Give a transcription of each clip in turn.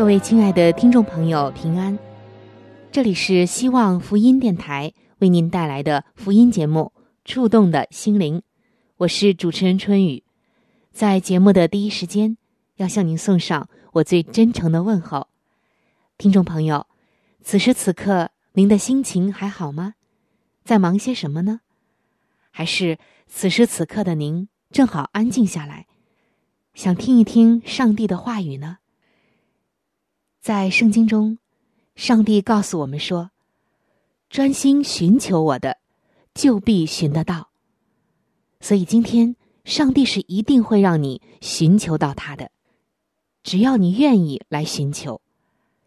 各位亲爱的听众朋友，平安！这里是希望福音电台。为您带来的福音节目《触动的心灵》，我是主持人春雨。在节目的第一时间，要向您送上我最真诚的问候。听众朋友，此时此刻您的心情还好吗？在忙些什么呢？还是此时此刻的您正好安静下来，想听一听上帝的话语呢？在圣经中，上帝告诉我们说。专心寻求我的，就必寻得到。所以今天，上帝是一定会让你寻求到他的。只要你愿意来寻求，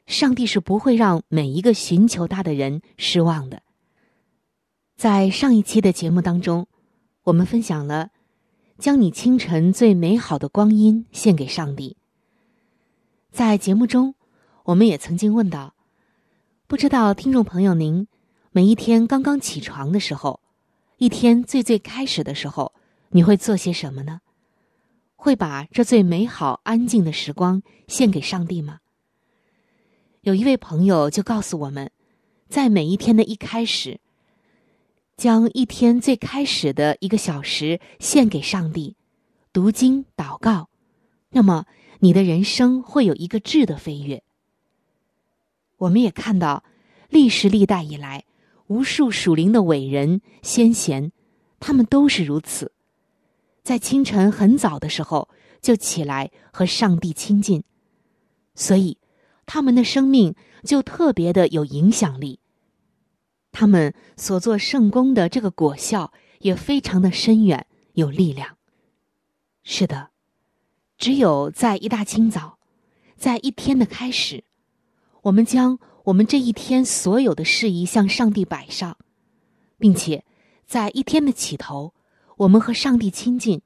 上帝是不会让每一个寻求他的人失望的。在上一期的节目当中，我们分享了将你清晨最美好的光阴献给上帝。在节目中，我们也曾经问到，不知道听众朋友您。每一天刚刚起床的时候，一天最最开始的时候，你会做些什么呢？会把这最美好安静的时光献给上帝吗？有一位朋友就告诉我们，在每一天的一开始，将一天最开始的一个小时献给上帝，读经祷告，那么你的人生会有一个质的飞跃。我们也看到，历史历代以来。无数属灵的伟人先贤，他们都是如此，在清晨很早的时候就起来和上帝亲近，所以他们的生命就特别的有影响力。他们所做圣功的这个果效也非常的深远有力量。是的，只有在一大清早，在一天的开始，我们将。我们这一天所有的事宜向上帝摆上，并且在一天的起头，我们和上帝亲近，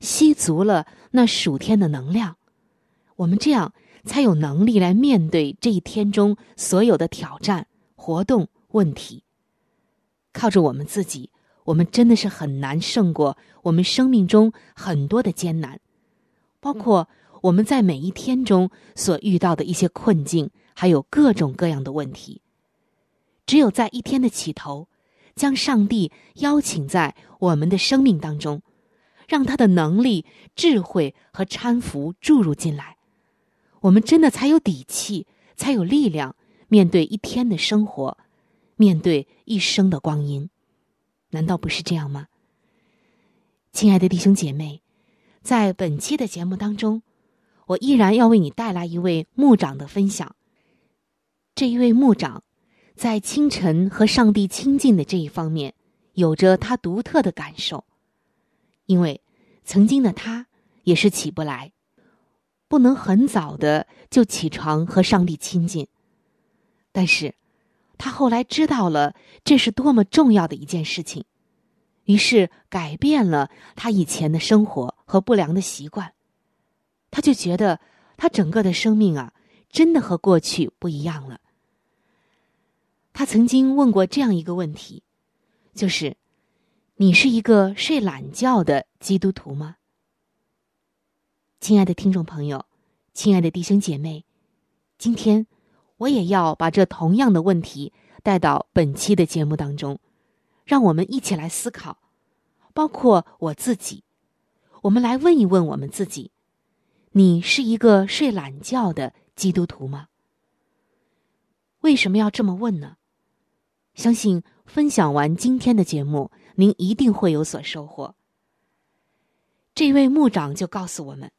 吸足了那属天的能量，我们这样才有能力来面对这一天中所有的挑战、活动、问题。靠着我们自己，我们真的是很难胜过我们生命中很多的艰难，包括我们在每一天中所遇到的一些困境。还有各种各样的问题，只有在一天的起头，将上帝邀请在我们的生命当中，让他的能力、智慧和搀扶注入进来，我们真的才有底气，才有力量面对一天的生活，面对一生的光阴。难道不是这样吗？亲爱的弟兄姐妹，在本期的节目当中，我依然要为你带来一位牧长的分享。这一位牧长，在清晨和上帝亲近的这一方面，有着他独特的感受。因为曾经的他也是起不来，不能很早的就起床和上帝亲近。但是，他后来知道了这是多么重要的一件事情，于是改变了他以前的生活和不良的习惯。他就觉得他整个的生命啊，真的和过去不一样了。他曾经问过这样一个问题，就是：你是一个睡懒觉的基督徒吗？亲爱的听众朋友，亲爱的弟兄姐妹，今天我也要把这同样的问题带到本期的节目当中，让我们一起来思考，包括我自己，我们来问一问我们自己：你是一个睡懒觉的基督徒吗？为什么要这么问呢？相信分享完今天的节目，您一定会有所收获。这位牧长就告诉我们，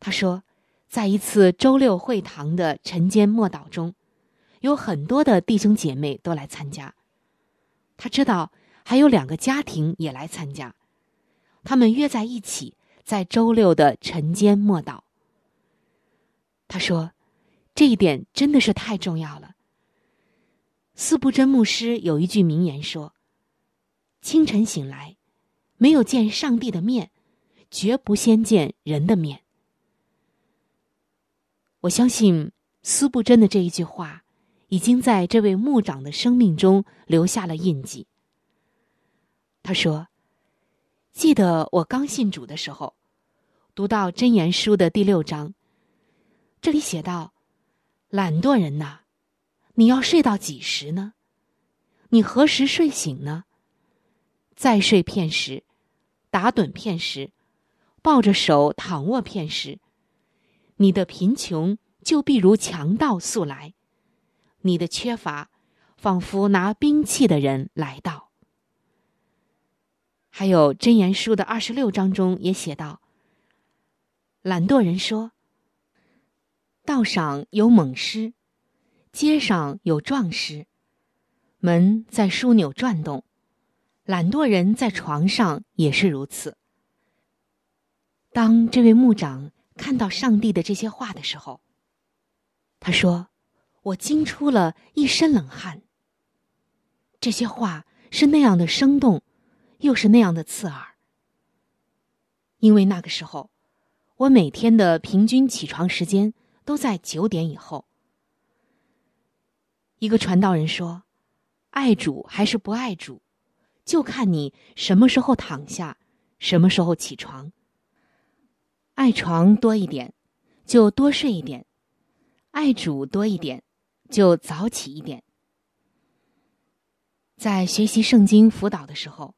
他说，在一次周六会堂的晨间默祷中，有很多的弟兄姐妹都来参加。他知道还有两个家庭也来参加，他们约在一起。在周六的晨间默祷，他说：“这一点真的是太重要了。”斯布真牧师有一句名言说：“清晨醒来，没有见上帝的面，绝不先见人的面。”我相信斯布真的这一句话，已经在这位牧长的生命中留下了印记。他说。记得我刚信主的时候，读到《真言书》的第六章，这里写道：“懒惰人呐，你要睡到几时呢？你何时睡醒呢？再睡片时，打盹片时，抱着手躺卧片时，你的贫穷就必如强盗速来，你的缺乏，仿佛拿兵器的人来到。”还有《真言书》的二十六章中也写道：“懒惰人说，道上有猛狮，街上有壮士，门在枢纽转动，懒惰人在床上也是如此。”当这位牧长看到上帝的这些话的时候，他说：“我惊出了一身冷汗。”这些话是那样的生动。又是那样的刺耳，因为那个时候，我每天的平均起床时间都在九点以后。一个传道人说：“爱主还是不爱主，就看你什么时候躺下，什么时候起床。爱床多一点，就多睡一点；爱主多一点，就早起一点。”在学习圣经辅导的时候。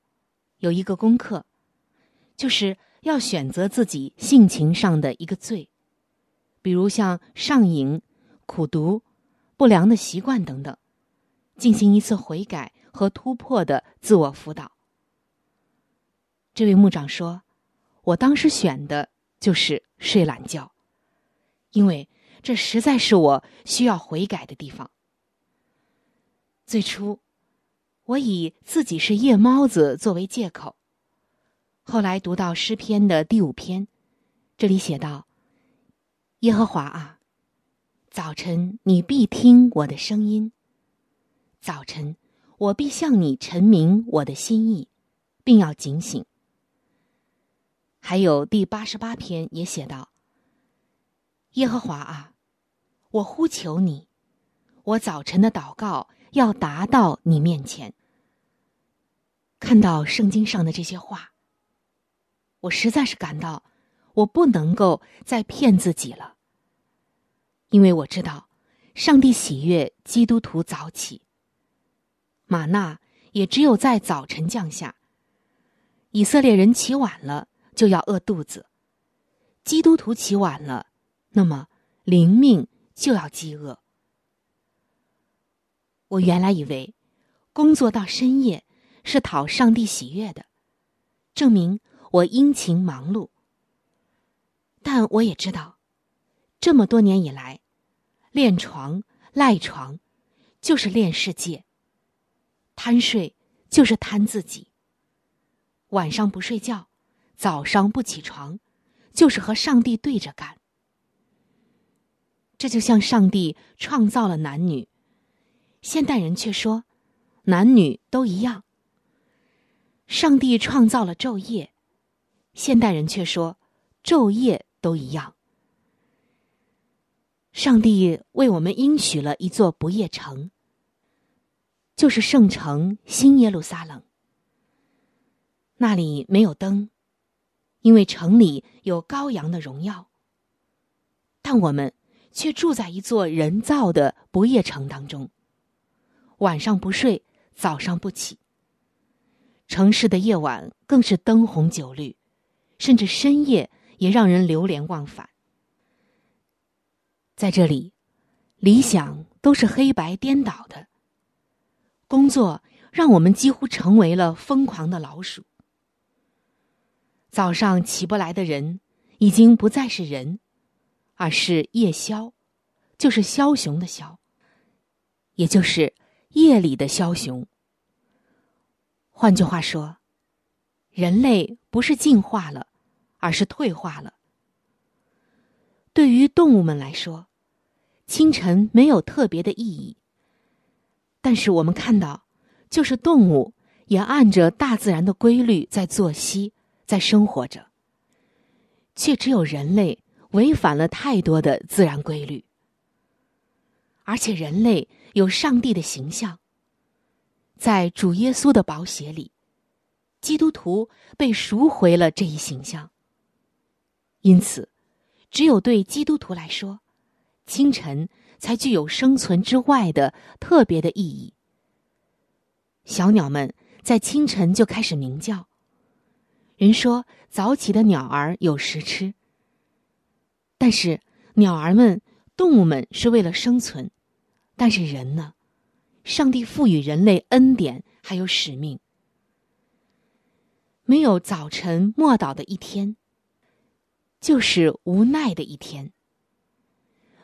有一个功课，就是要选择自己性情上的一个罪，比如像上瘾、苦读、不良的习惯等等，进行一次悔改和突破的自我辅导。这位牧长说：“我当时选的就是睡懒觉，因为这实在是我需要悔改的地方。最初。”我以自己是夜猫子作为借口。后来读到诗篇的第五篇，这里写道：“耶和华啊，早晨你必听我的声音；早晨我必向你陈明我的心意，并要警醒。”还有第八十八篇也写道：“耶和华啊，我呼求你，我早晨的祷告要达到你面前。”看到圣经上的这些话，我实在是感到我不能够再骗自己了，因为我知道上帝喜悦基督徒早起，玛纳也只有在早晨降下。以色列人起晚了就要饿肚子，基督徒起晚了，那么灵命就要饥饿。我原来以为工作到深夜。是讨上帝喜悦的，证明我殷勤忙碌。但我也知道，这么多年以来，练床赖床，就是练世界；贪睡就是贪自己。晚上不睡觉，早上不起床，就是和上帝对着干。这就像上帝创造了男女，现代人却说，男女都一样。上帝创造了昼夜，现代人却说昼夜都一样。上帝为我们应许了一座不夜城，就是圣城新耶路撒冷。那里没有灯，因为城里有羔羊的荣耀。但我们却住在一座人造的不夜城当中，晚上不睡，早上不起。城市的夜晚更是灯红酒绿，甚至深夜也让人流连忘返。在这里，理想都是黑白颠倒的。工作让我们几乎成为了疯狂的老鼠。早上起不来的人，已经不再是人，而是夜枭，就是枭雄的枭，也就是夜里的枭雄。换句话说，人类不是进化了，而是退化了。对于动物们来说，清晨没有特别的意义。但是我们看到，就是动物也按着大自然的规律在作息。在生活着，却只有人类违反了太多的自然规律。而且人类有上帝的形象，在主耶稣的宝血里，基督徒被赎回了这一形象。因此，只有对基督徒来说，清晨才具有生存之外的特别的意义。小鸟们在清晨就开始鸣叫。人说早起的鸟儿有食吃，但是鸟儿们、动物们是为了生存，但是人呢？上帝赋予人类恩典还有使命。没有早晨默祷的一天，就是无奈的一天；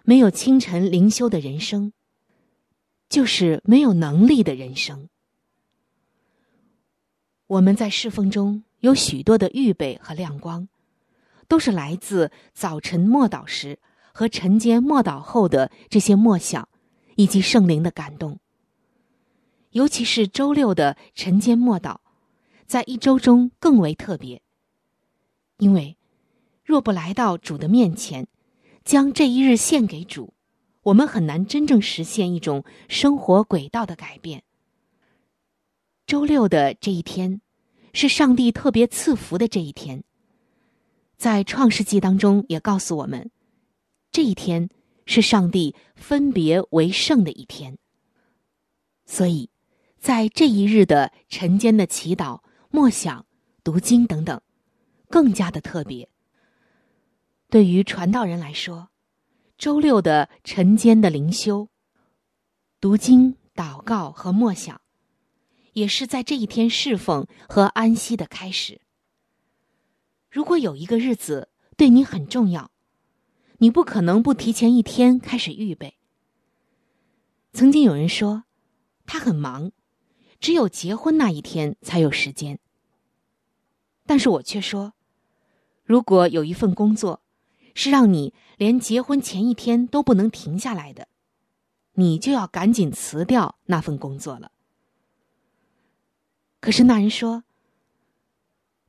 没有清晨灵修的人生，就是没有能力的人生。我们在侍奉中。有许多的预备和亮光，都是来自早晨默祷时和晨间默祷后的这些默想，以及圣灵的感动。尤其是周六的晨间默祷，在一周中更为特别。因为若不来到主的面前，将这一日献给主，我们很难真正实现一种生活轨道的改变。周六的这一天。是上帝特别赐福的这一天，在创世纪当中也告诉我们，这一天是上帝分别为圣的一天。所以，在这一日的晨间的祈祷、默想、读经等等，更加的特别。对于传道人来说，周六的晨间的灵修、读经、祷告和默想。也是在这一天侍奉和安息的开始。如果有一个日子对你很重要，你不可能不提前一天开始预备。曾经有人说，他很忙，只有结婚那一天才有时间。但是我却说，如果有一份工作是让你连结婚前一天都不能停下来的，你就要赶紧辞掉那份工作了。可是那人说：“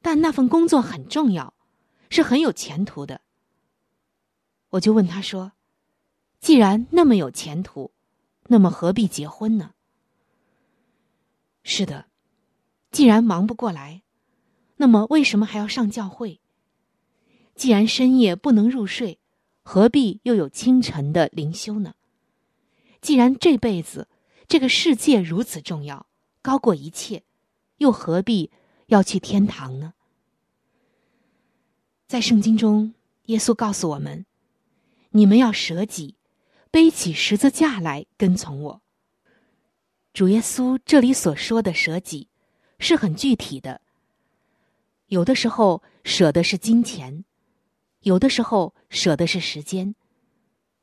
但那份工作很重要，是很有前途的。”我就问他说：“既然那么有前途，那么何必结婚呢？”是的，既然忙不过来，那么为什么还要上教会？既然深夜不能入睡，何必又有清晨的灵修呢？既然这辈子这个世界如此重要，高过一切。又何必要去天堂呢？在圣经中，耶稣告诉我们：“你们要舍己，背起十字架来跟从我。”主耶稣这里所说的舍己，是很具体的。有的时候舍的是金钱，有的时候舍的是时间，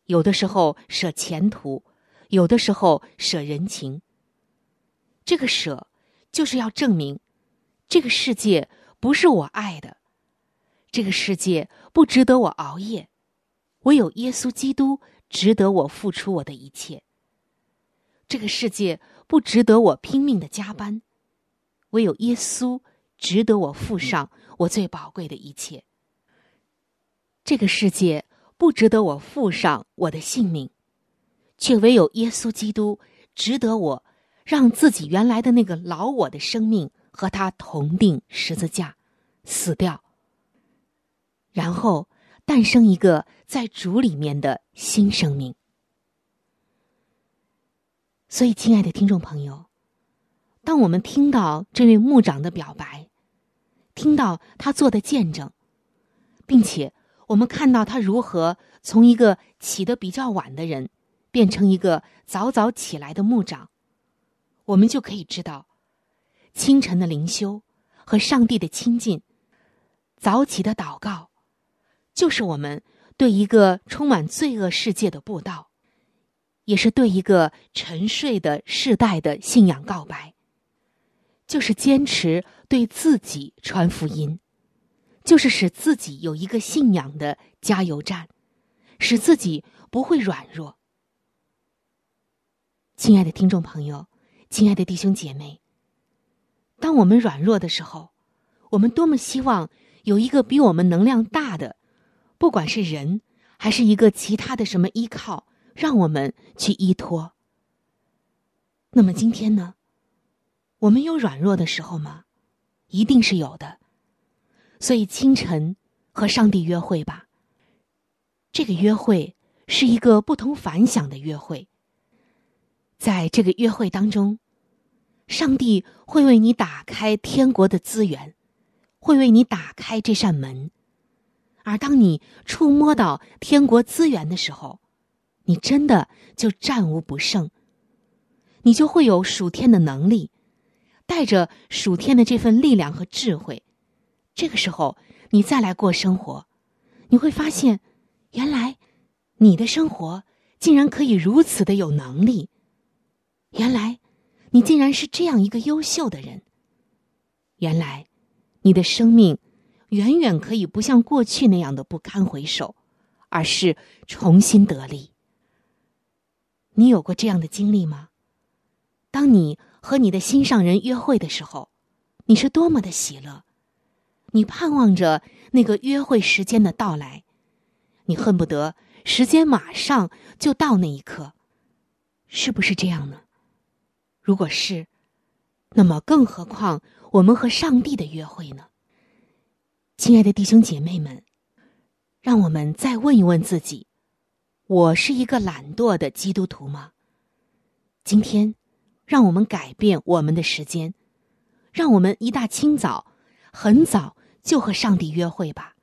有的时候舍前途，有的时候舍人情。这个舍。就是要证明，这个世界不是我爱的，这个世界不值得我熬夜，唯有耶稣基督值得我付出我的一切。这个世界不值得我拼命的加班，唯有耶稣值得我付上我最宝贵的一切。这个世界不值得我付上我的性命，却唯有耶稣基督值得我。让自己原来的那个老我的生命和他同定十字架，死掉，然后诞生一个在主里面的新生命。所以，亲爱的听众朋友，当我们听到这位牧长的表白，听到他做的见证，并且我们看到他如何从一个起得比较晚的人，变成一个早早起来的牧长，我们就可以知道，清晨的灵修和上帝的亲近，早起的祷告，就是我们对一个充满罪恶世界的布道，也是对一个沉睡的世代的信仰告白，就是坚持对自己传福音。就是使自己有一个信仰的加油站，使自己不会软弱。亲爱的听众朋友，亲爱的弟兄姐妹，当我们软弱的时候，我们多么希望有一个比我们能量大的，不管是人还是一个其他的什么依靠，让我们去依托。那么今天呢？我们有软弱的时候吗？一定是有的。所以清晨和上帝约会吧。这个约会是一个不同凡响的约会。在这个约会当中，上帝会为你打开天国的资源，会为你打开这扇门。而当你触摸到天国资源的时候，你真的就战无不胜。你就会有属天的能力，带着属天的这份力量和智慧。这个时候，你再来过生活，你会发现，原来你的生活竟然可以如此的有能力。原来，你竟然是这样一个优秀的人。原来，你的生命远远可以不像过去那样的不堪回首，而是重新得力。你有过这样的经历吗？当你和你的心上人约会的时候，你是多么的喜乐。你盼望着那个约会时间的到来，你恨不得时间马上就到那一刻，是不是这样呢？如果是，那么更何况我们和上帝的约会呢？亲爱的弟兄姐妹们，让我们再问一问自己：我是一个懒惰的基督徒吗？今天，让我们改变我们的时间，让我们一大清早，很早。就和上帝约会吧，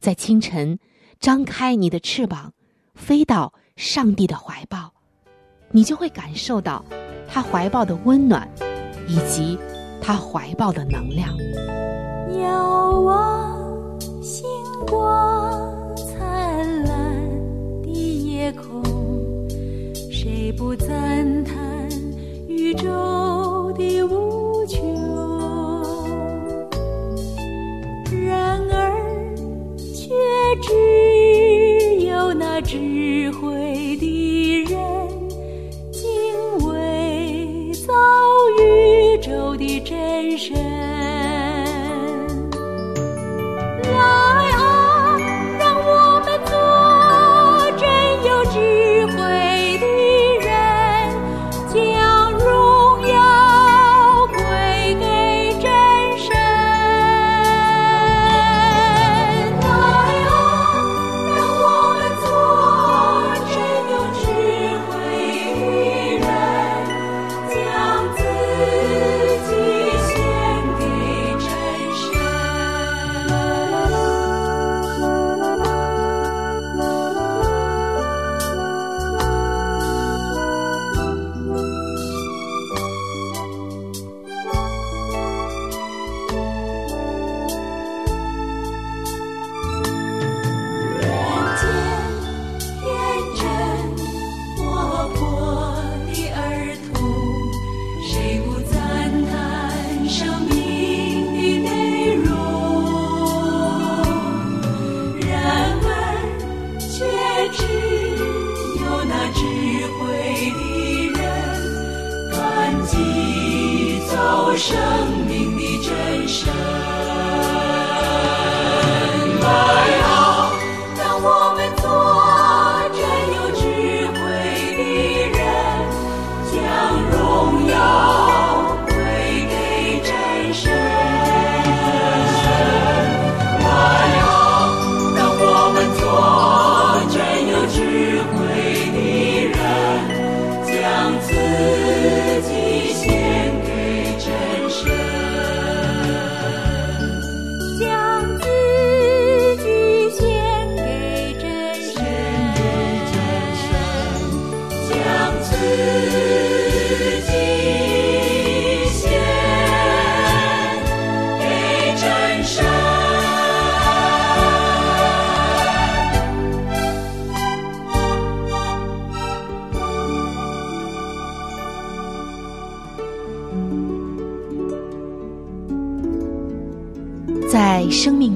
在清晨，张开你的翅膀，飞到上帝的怀抱，你就会感受到他怀抱的温暖，以及他怀抱的能量。遥望星光灿烂的夜空，谁不赞叹宇宙的无穷？的真身。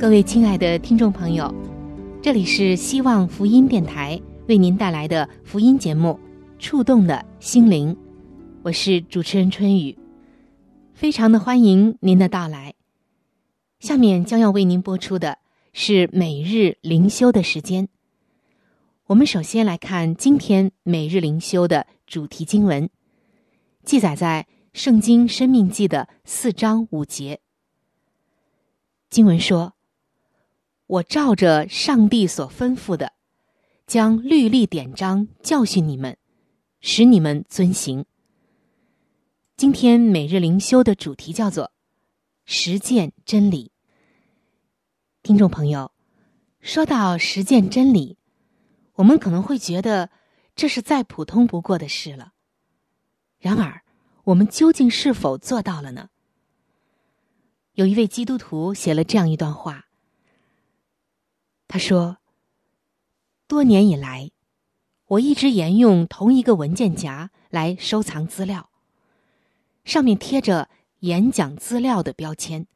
各位亲爱的听众朋友，这里是希望福音电台为您带来的福音节目《触动的心灵》，我是主持人春雨。非常的欢迎您的到来。下面将要为您播出的是每日灵修的时间。我们首先来看今天每日灵修的主题经文，记载在《圣经·生命记》的四章五节。经文说：“我照着上帝所吩咐的，将律例典章教训你们，使你们遵行。”今天每日灵修的主题叫做“实践真理”。听众朋友，说到实践真理，我们可能会觉得这是再普通不过的事了。然而，我们究竟是否做到了呢？有一位基督徒写了这样一段话，他说：“多年以来，我一直沿用同一个文件夹来收藏资料。”上面贴着演讲资料的标签。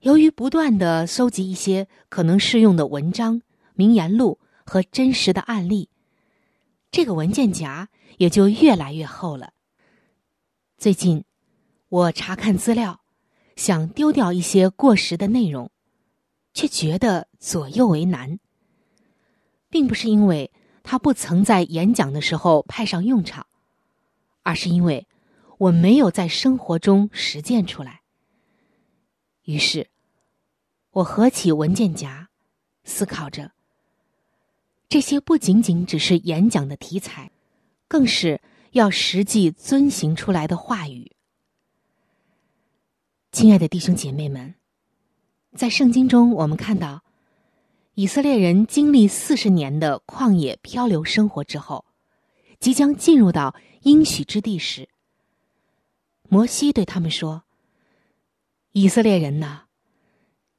由于不断的搜集一些可能适用的文章、名言录和真实的案例，这个文件夹也就越来越厚了。最近，我查看资料，想丢掉一些过时的内容，却觉得左右为难。并不是因为他不曾在演讲的时候派上用场，而是因为。我没有在生活中实践出来。于是，我合起文件夹，思考着：这些不仅仅只是演讲的题材，更是要实际遵行出来的话语。亲爱的弟兄姐妹们，在圣经中，我们看到以色列人经历四十年的旷野漂流生活之后，即将进入到应许之地时。摩西对他们说：“以色列人呐，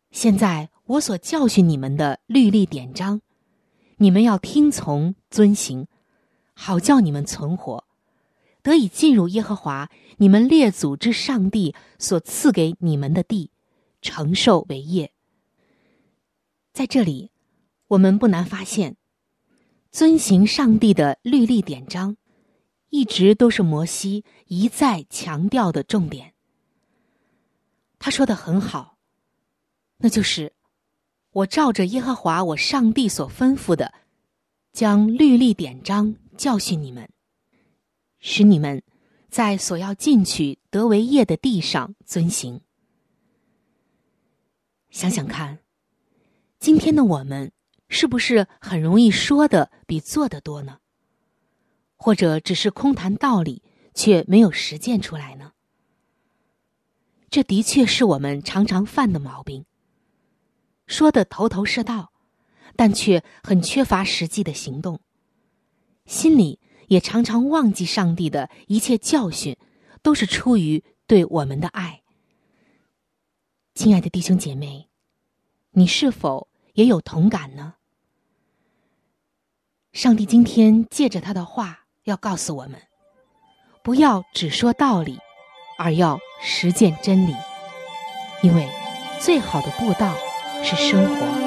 现在我所教训你们的律例典章，你们要听从遵行，好叫你们存活，得以进入耶和华你们列祖之上帝所赐给你们的地，承受为业。”在这里，我们不难发现，遵行上帝的律例典章。一直都是摩西一再强调的重点。他说的很好，那就是我照着耶和华我上帝所吩咐的，将律例典章教训你们，使你们在所要进去得为业的地上遵行。想想看，今天的我们是不是很容易说的比做的多呢？或者只是空谈道理，却没有实践出来呢？这的确是我们常常犯的毛病。说的头头是道，但却很缺乏实际的行动，心里也常常忘记上帝的一切教训，都是出于对我们的爱。亲爱的弟兄姐妹，你是否也有同感呢？上帝今天借着他的话。要告诉我们，不要只说道理，而要实践真理，因为最好的布道是生活。